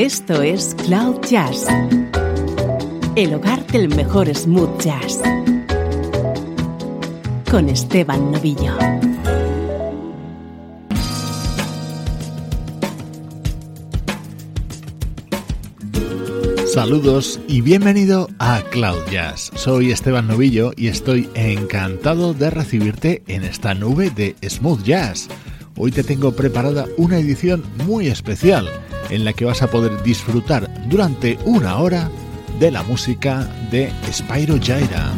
Esto es Cloud Jazz, el hogar del mejor smooth jazz, con Esteban Novillo. Saludos y bienvenido a Cloud Jazz. Soy Esteban Novillo y estoy encantado de recibirte en esta nube de smooth jazz. Hoy te tengo preparada una edición muy especial en la que vas a poder disfrutar durante una hora de la música de Spyro Jaira.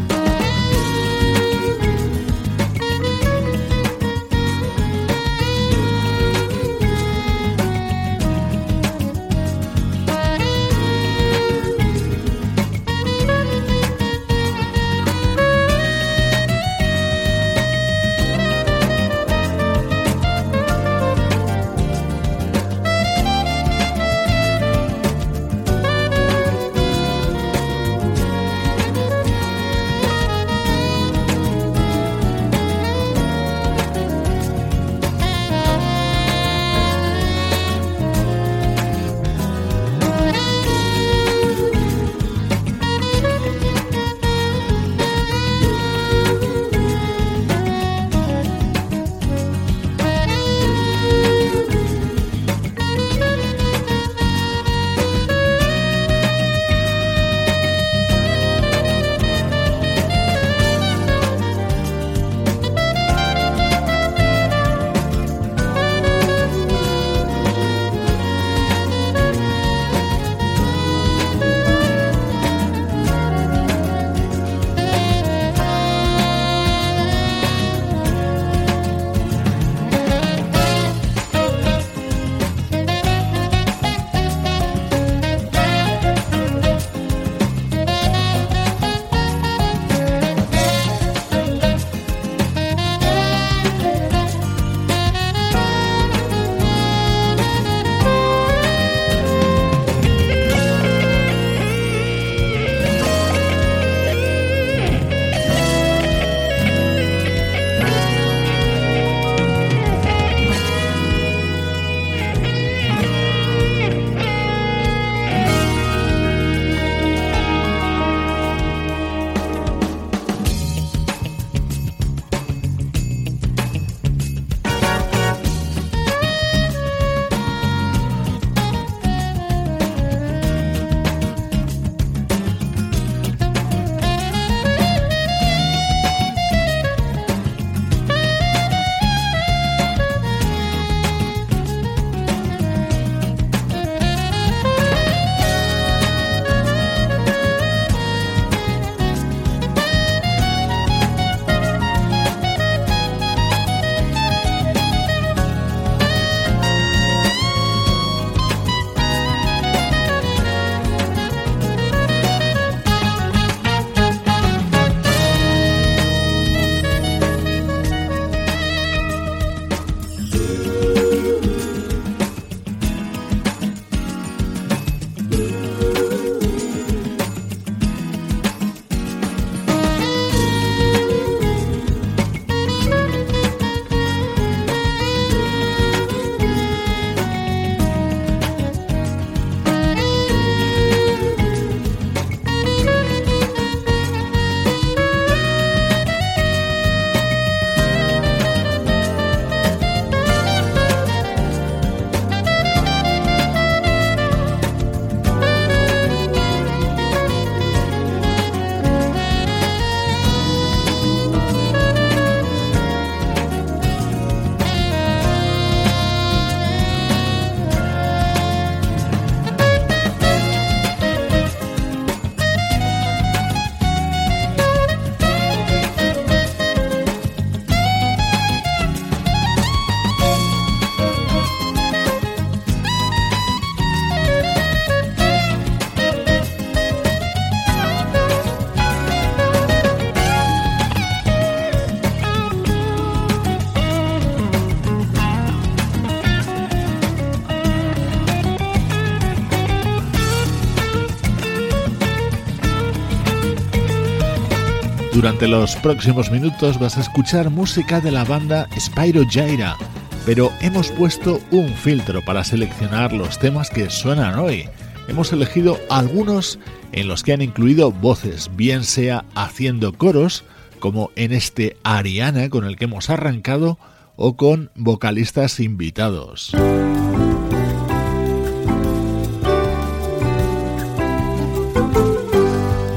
Durante los próximos minutos vas a escuchar música de la banda Spyro Jaira, pero hemos puesto un filtro para seleccionar los temas que suenan hoy. Hemos elegido algunos en los que han incluido voces, bien sea haciendo coros, como en este Ariana con el que hemos arrancado, o con vocalistas invitados.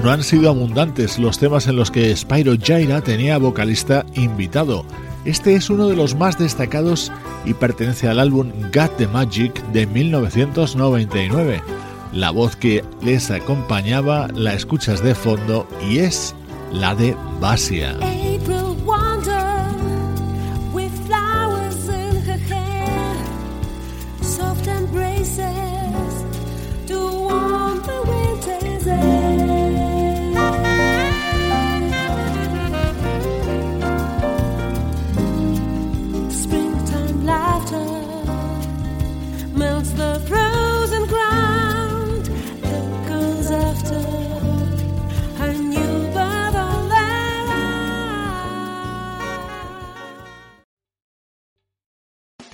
No han sido abundantes los temas en los que Spyro Jaira tenía vocalista invitado. Este es uno de los más destacados y pertenece al álbum Got the Magic de 1999. La voz que les acompañaba la escuchas de fondo y es la de Basia.